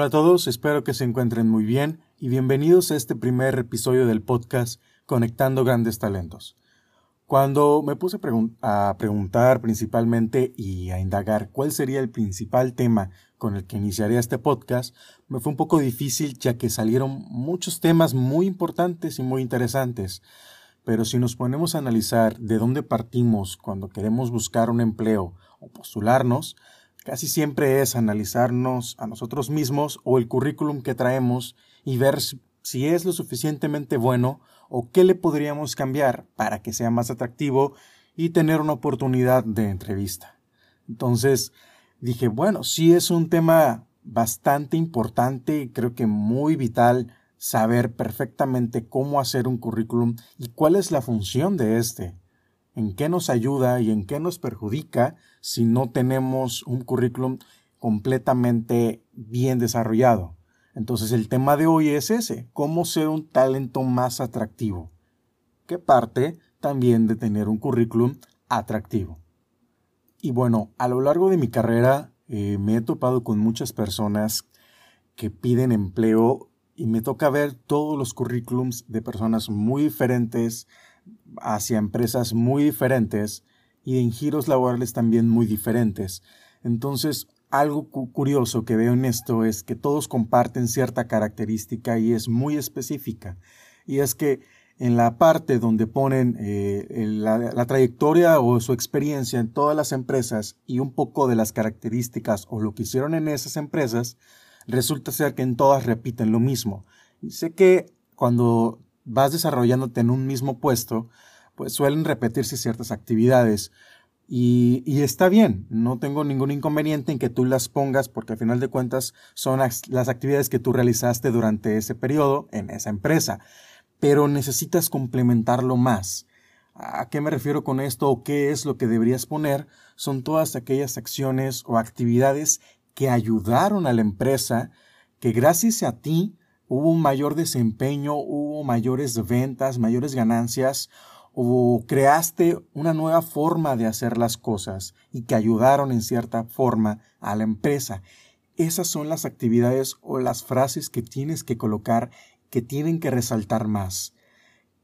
Hola a todos, espero que se encuentren muy bien y bienvenidos a este primer episodio del podcast Conectando Grandes Talentos. Cuando me puse a, preguntar principalmente y a indagar cuál sería el principal tema con el que iniciaría este podcast, me fue un poco difícil ya que salieron muchos temas muy importantes y muy interesantes. Pero si nos ponemos a analizar de dónde partimos cuando queremos buscar un empleo o postularnos, casi siempre es analizarnos a nosotros mismos o el currículum que traemos y ver si es lo suficientemente bueno o qué le podríamos cambiar para que sea más atractivo y tener una oportunidad de entrevista. Entonces dije, bueno, sí es un tema bastante importante y creo que muy vital saber perfectamente cómo hacer un currículum y cuál es la función de este en qué nos ayuda y en qué nos perjudica si no tenemos un currículum completamente bien desarrollado. Entonces el tema de hoy es ese, cómo ser un talento más atractivo, que parte también de tener un currículum atractivo. Y bueno, a lo largo de mi carrera eh, me he topado con muchas personas que piden empleo y me toca ver todos los currículums de personas muy diferentes, hacia empresas muy diferentes y en giros laborales también muy diferentes. Entonces, algo curioso que veo en esto es que todos comparten cierta característica y es muy específica. Y es que en la parte donde ponen eh, la, la, trayectoria o su experiencia en todas las empresas y un poco de las características o lo que hicieron en esas empresas, resulta ser que en todas repiten lo mismo. Y sé que cuando vas desarrollándote en un mismo puesto, pues suelen repetirse ciertas actividades. Y, está bien, no tengo ningún inconveniente en que tú las pongas porque al final de cuentas son las actividades que tú realizaste durante ese periodo en esa empresa, pero necesitas complementarlo más. ¿A qué me refiero con esto o qué es lo que deberías poner? Son todas aquellas acciones o actividades que ayudaron a la empresa, que gracias a ti hubo un mayor desempeño, hubo mayores ventas, mayores ganancias, o creaste una nueva forma de hacer las cosas y que ayudaron en cierta forma a la empresa. Esas son las actividades o las frases que tienes que colocar que tienen que resaltar más.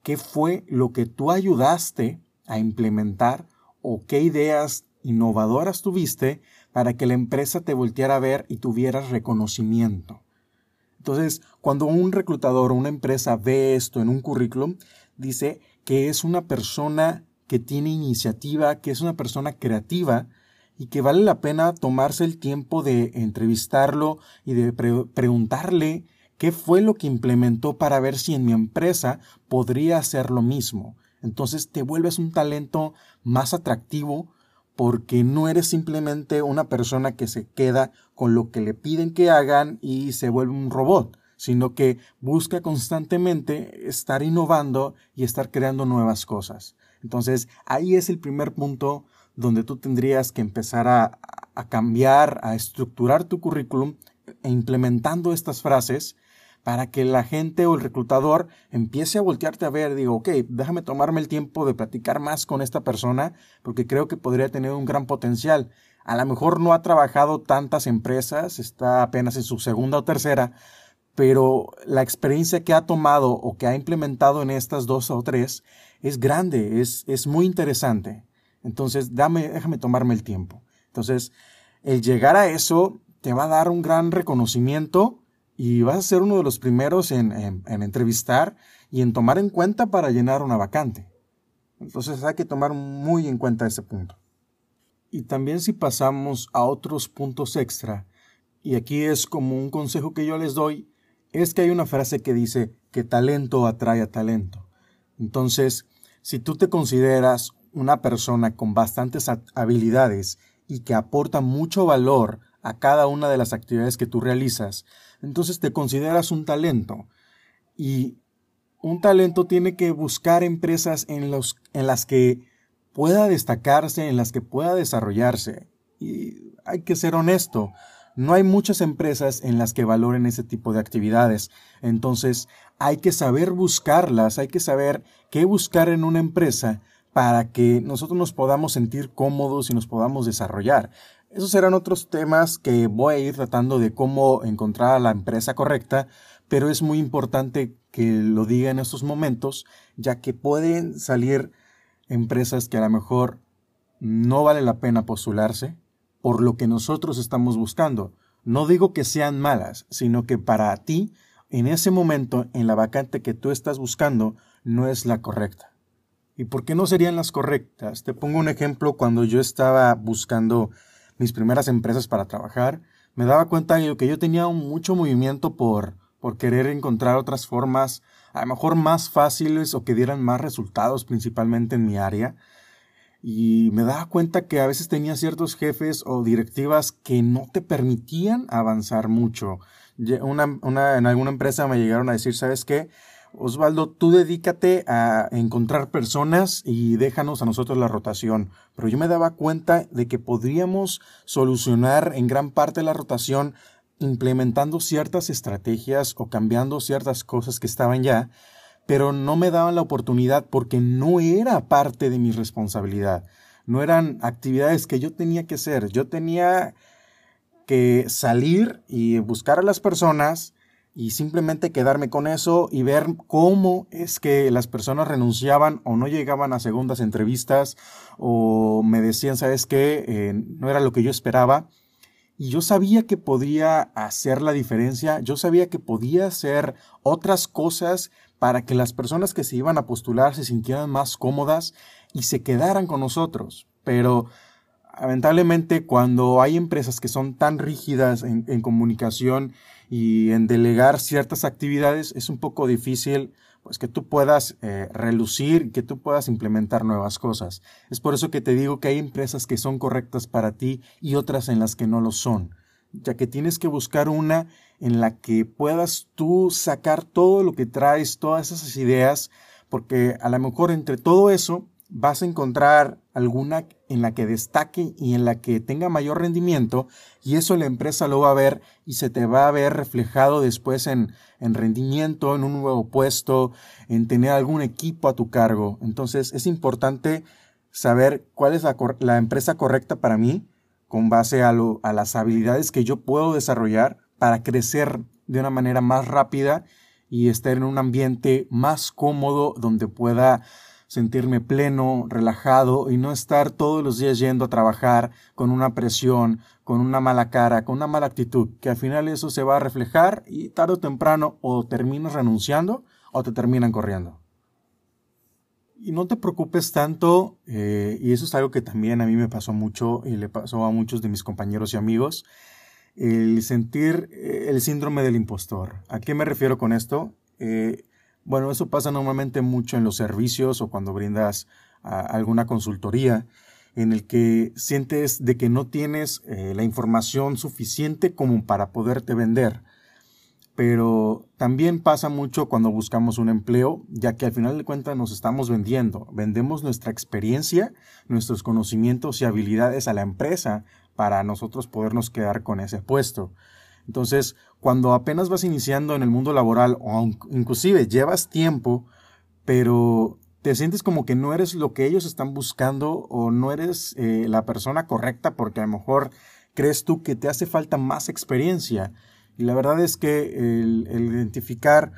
¿Qué fue lo que tú ayudaste a implementar o qué ideas innovadoras tuviste para que la empresa te volteara a ver y tuvieras reconocimiento? Entonces, cuando un reclutador o una empresa ve esto en un currículum, dice que es una persona que tiene iniciativa, que es una persona creativa y que vale la pena tomarse el tiempo de entrevistarlo y de preguntarle qué fue lo que implementó para ver si en mi empresa podría hacer lo mismo. Entonces te vuelves un talento más atractivo porque no eres simplemente una persona que se queda con lo que le piden que hagan y se vuelve un robot, sino que busca constantemente estar innovando y estar creando nuevas cosas. Entonces, ahí es el primer punto donde tú tendrías que empezar a, a cambiar, a estructurar tu currículum e implementando estas frases para que la gente o el reclutador empiece a voltearte a ver, digo, ok, déjame tomarme el tiempo de platicar más con esta persona porque creo que podría tener un gran potencial. A lo mejor no ha trabajado tantas empresas, está apenas en su segunda o tercera, pero la experiencia que ha tomado o que ha implementado en estas dos o tres es grande, es, es muy interesante. Entonces, dame, déjame tomarme el tiempo. Entonces, el llegar a eso te va a dar un gran reconocimiento y vas a ser uno de los primeros en, entrevistar y en tomar en cuenta para llenar una vacante. Entonces hay que tomar muy en cuenta ese punto. Y también si pasamos a otros puntos extra, y aquí es como un consejo que yo les doy, es que hay una frase que dice que talento atrae a talento. Entonces, si tú te consideras una persona con bastantes habilidades y que aporta mucho valor a cada una de las actividades que tú realizas, entonces te consideras un talento. Y un talento tiene que buscar empresas en, los, en las que pueda destacarse, en las que pueda desarrollarse. Y hay que ser honesto, no hay muchas empresas en las que valoren ese tipo de actividades. Entonces hay que saber buscarlas, hay que saber qué buscar en una empresa para que nosotros nos podamos sentir cómodos y nos podamos desarrollar. Esos serán otros temas que voy a ir tratando de cómo encontrar a la empresa correcta, pero es muy importante que lo diga en estos momentos, ya que pueden salir empresas que a lo mejor no vale la pena postularse por lo que nosotros estamos buscando. No digo que sean malas, sino que para ti, en ese momento, en la vacante que tú estás buscando, no es la correcta. ¿Y por qué no serían las correctas? Te pongo un ejemplo cuando yo estaba buscando mis primeras empresas para trabajar, me daba cuenta de que yo tenía mucho movimiento por, por querer encontrar otras formas, a lo mejor más fáciles o que dieran más resultados, principalmente en mi área. Y me daba cuenta que a veces tenía ciertos jefes o directivas que no te permitían avanzar mucho. Una, una, en alguna empresa me llegaron a decir, ¿sabes qué? Osvaldo, tú dedícate a encontrar personas y déjanos a nosotros la rotación. Pero yo me daba cuenta de que podríamos solucionar en gran parte la rotación implementando ciertas estrategias o cambiando ciertas cosas que estaban ya, pero no me daban la oportunidad porque no era parte de mi responsabilidad. No eran actividades que yo tenía que hacer. Yo tenía que salir y buscar a las personas, y simplemente quedarme con eso y ver cómo es que las personas renunciaban o no llegaban a segundas entrevistas o me decían, ¿sabes qué? Eh, no era lo que yo esperaba. Y yo sabía que podía hacer la diferencia, yo sabía que podía hacer otras cosas para que las personas que se iban a postular se sintieran más cómodas y se quedaran con nosotros. Pero lamentablemente cuando hay empresas que son tan rígidas en, en comunicación y en delegar ciertas actividades es un poco difícil pues que tú puedas eh, relucir, que tú puedas implementar nuevas cosas. Es por eso que te digo que hay empresas que son correctas para ti y otras en las que no lo son, ya que tienes que buscar una en la que puedas tú sacar todo lo que traes, todas esas ideas, porque a lo mejor entre todo eso vas a encontrar alguna en la que destaque y en la que tenga mayor rendimiento y eso la empresa lo va a ver y se te va a ver reflejado después en, en rendimiento, en un nuevo puesto, en tener algún equipo a tu cargo. Entonces es importante saber cuál es la, la empresa correcta para mí con base a, lo, a las habilidades que yo puedo desarrollar para crecer de una manera más rápida y estar en un ambiente más cómodo donde pueda sentirme pleno, relajado y no estar todos los días yendo a trabajar con una presión, con una mala cara, con una mala actitud, que al final eso se va a reflejar y tarde o temprano o terminas renunciando o te terminan corriendo. Y no te preocupes tanto, eh, y eso es algo que también a mí me pasó mucho y le pasó a muchos de mis compañeros y amigos, el sentir eh, el síndrome del impostor. ¿A qué me refiero con esto? Eh, bueno, eso pasa normalmente mucho en los servicios o cuando brindas alguna consultoría en el que sientes de que no tienes eh, la información suficiente como para poderte vender. Pero también pasa mucho cuando buscamos un empleo, ya que al final de cuentas nos estamos vendiendo. Vendemos nuestra experiencia, nuestros conocimientos y habilidades a la empresa para nosotros podernos quedar con ese puesto. Entonces, cuando apenas vas iniciando en el mundo laboral o inclusive llevas tiempo, pero te sientes como que no eres lo que ellos están buscando o no eres eh, la persona correcta porque a lo mejor crees tú que te hace falta más experiencia. Y la verdad es que el, identificar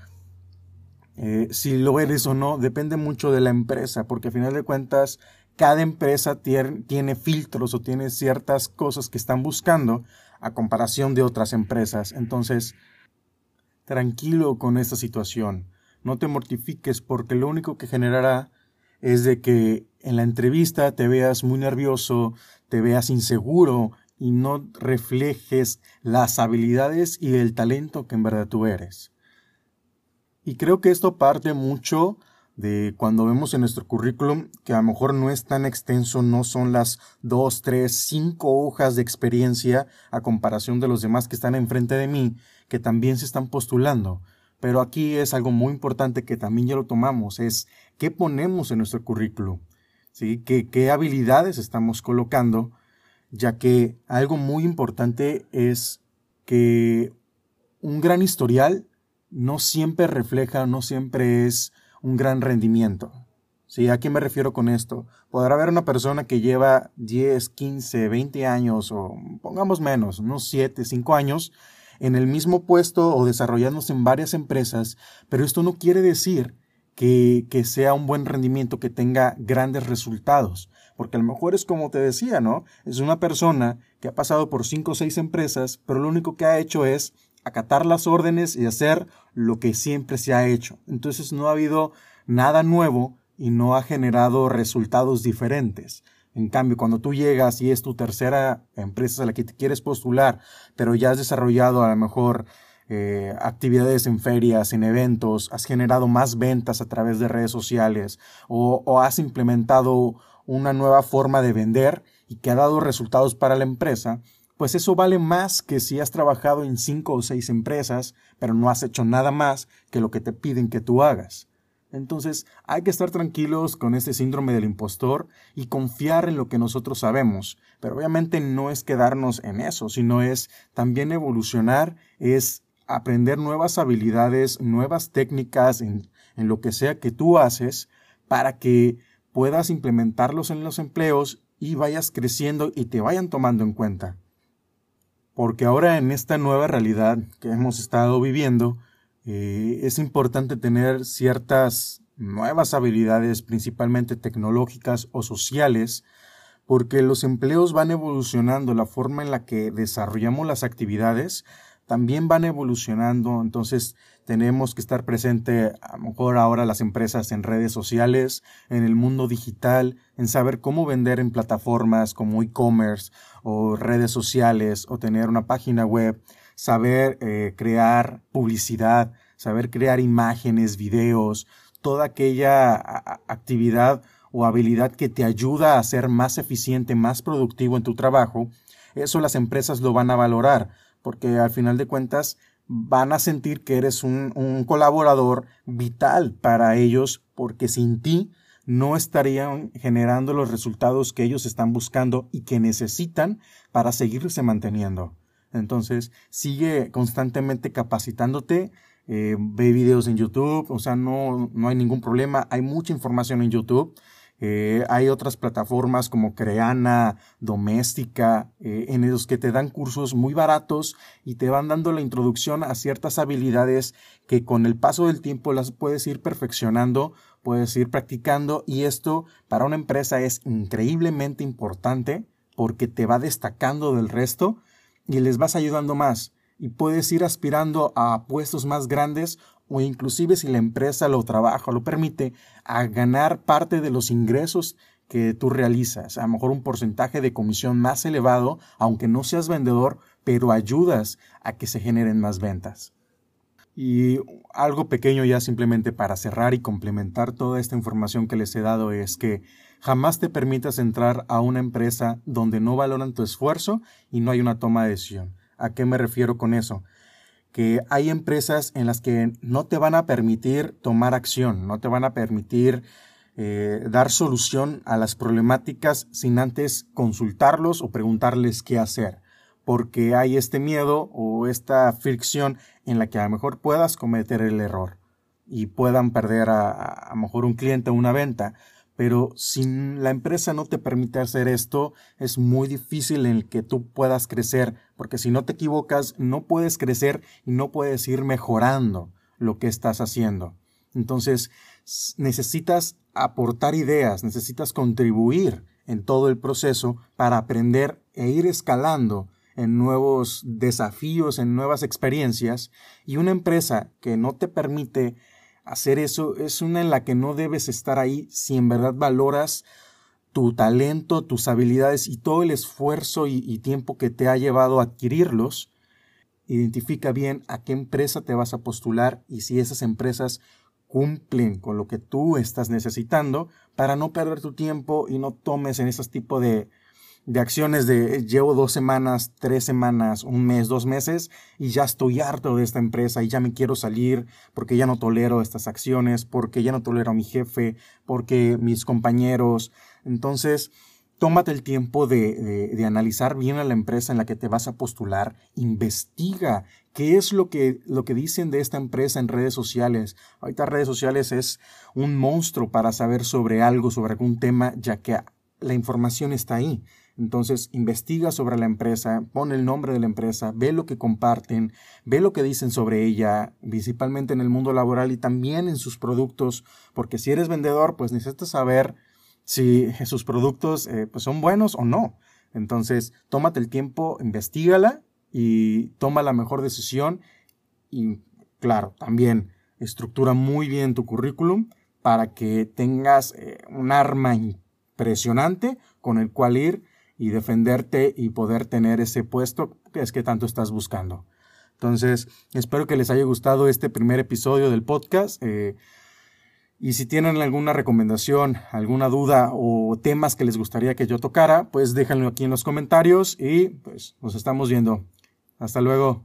eh, si lo eres o no depende mucho de la empresa, porque a final de cuentas cada empresa tiene filtros o tiene ciertas cosas que están buscando a comparación de otras empresas. Entonces, tranquilo con esta situación. No te mortifiques porque lo único que generará es de que en la entrevista te veas muy nervioso, te veas inseguro y no reflejes las habilidades y el talento que en verdad tú eres. Y creo que esto parte mucho de cuando vemos en nuestro currículum que a lo mejor no es tan extenso, no son las dos, tres, cinco hojas de experiencia a comparación de los demás que están enfrente de mí, que también se están postulando. Pero aquí es algo muy importante que también ya lo tomamos, es qué ponemos en nuestro currículum, ¿sí? ¿Qué, qué habilidades estamos colocando, ya que algo muy importante es que un gran historial no siempre refleja, no siempre es un gran rendimiento. ¿Sí? ¿A qué me refiero con esto? Podrá haber una persona que lleva 10, 15, 20 años o pongamos menos, unos 7, 5 años en el mismo puesto o desarrollándose en varias empresas, pero esto no quiere decir que, que, sea un buen rendimiento, que tenga grandes resultados. Porque a lo mejor es como te decía, ¿no? Es una persona que ha pasado por cinco o seis empresas, pero lo único que ha hecho es acatar las órdenes y hacer lo que siempre se ha hecho. Entonces no ha habido nada nuevo y no ha generado resultados diferentes. En cambio, cuando tú llegas y es tu tercera empresa a la que te quieres postular, pero ya has desarrollado a lo mejor eh, actividades en ferias, en eventos, has generado más ventas a través de redes sociales o, o has implementado una nueva forma de vender y que ha dado resultados para la empresa, pues eso vale más que si has trabajado en cinco o seis empresas, pero no has hecho nada más que lo que te piden que tú hagas. Entonces hay que estar tranquilos con este síndrome del impostor y confiar en lo que nosotros sabemos. Pero obviamente no es quedarnos en eso, sino es también evolucionar, es aprender nuevas habilidades, nuevas técnicas en, en lo que sea que tú haces para que puedas implementarlos en los empleos y vayas creciendo y te vayan tomando en cuenta. Porque ahora en esta nueva realidad que hemos estado viviendo, eh, es importante tener ciertas nuevas habilidades, principalmente tecnológicas o sociales, porque los empleos van evolucionando, la forma en la que desarrollamos las actividades también van evolucionando, entonces tenemos que estar presente a lo mejor ahora las empresas en redes sociales, en el mundo digital, en saber cómo vender en plataformas como e-commerce o redes sociales o tener una página web, saber eh, crear publicidad, saber crear imágenes, videos, toda aquella actividad o habilidad que te ayuda a ser más eficiente, más productivo en tu trabajo, eso las empresas lo van a valorar porque al final de cuentas van a sentir que eres un, colaborador vital para ellos, porque sin ti no estarían generando los resultados que ellos están buscando y que necesitan para seguirse manteniendo. Entonces, sigue constantemente capacitándote, eh, ve videos en YouTube, o sea, no, no hay ningún problema, hay mucha información en YouTube eh, hay otras plataformas como Creana, Doméstica, eh, en los que te dan cursos muy baratos y te van dando la introducción a ciertas habilidades que con el paso del tiempo las puedes ir perfeccionando, puedes ir practicando y esto para una empresa es increíblemente importante porque te va destacando del resto y les vas ayudando más y puedes ir aspirando a puestos más grandes o inclusive si la empresa lo trabaja lo permite, a ganar parte de los ingresos que tú realizas, a lo mejor un porcentaje de comisión más elevado, aunque no seas vendedor, pero ayudas a que se generen más ventas. Y algo pequeño ya simplemente para cerrar y complementar toda esta información que les he dado es que jamás te permitas entrar a una empresa donde no valoran tu esfuerzo y no hay una toma de decisión. ¿A qué me refiero con eso? que hay empresas en las que no te van a permitir tomar acción, no te van a permitir eh, dar solución a las problemáticas sin antes consultarlos o preguntarles qué hacer, porque hay este miedo o esta fricción en la que a lo mejor puedas cometer el error y puedan perder a, a, lo mejor un cliente o una venta pero si la empresa no te permite hacer esto, es muy difícil en el que tú puedas crecer, porque si no te equivocas, no puedes crecer y no puedes ir mejorando lo que estás haciendo. Entonces, necesitas aportar ideas, necesitas contribuir en todo el proceso para aprender e ir escalando en nuevos desafíos, en nuevas experiencias, y una empresa que no te permite hacer eso es una en la que no debes estar ahí si en verdad valoras tu talento, tus habilidades y todo el esfuerzo y, tiempo que te ha llevado a adquirirlos. Identifica bien a qué empresa te vas a postular y si esas empresas cumplen con lo que tú estás necesitando para no perder tu tiempo y no tomes en esos tipos de, de acciones de llevo dos semanas, tres semanas, un mes, dos meses y ya estoy harto de esta empresa y ya me quiero salir porque ya no tolero estas acciones, porque ya no tolero a mi jefe, porque mis compañeros. Entonces, tómate el tiempo de, de, analizar bien a la empresa en la que te vas a postular, investiga qué es lo que, lo que dicen de esta empresa en redes sociales. Ahorita redes sociales es un monstruo para saber sobre algo, sobre algún tema, ya que la información está ahí. Entonces, investiga sobre la empresa, pon el nombre de la empresa, ve lo que comparten, ve lo que dicen sobre ella, principalmente en el mundo laboral y también en sus productos, porque si eres vendedor, pues necesitas saber si sus productos eh, pues son buenos o no. Entonces, tómate el tiempo, investigala y toma la mejor decisión. Y claro, también estructura muy bien tu currículum para que tengas eh, un arma impresionante con el cual ir y defenderte y poder tener ese puesto que es que tanto estás buscando. Entonces, espero que les haya gustado este primer episodio del podcast. Eh, y si tienen alguna recomendación, alguna duda o temas que les gustaría que yo tocara, pues déjenlo aquí en los comentarios y pues nos estamos viendo. Hasta luego.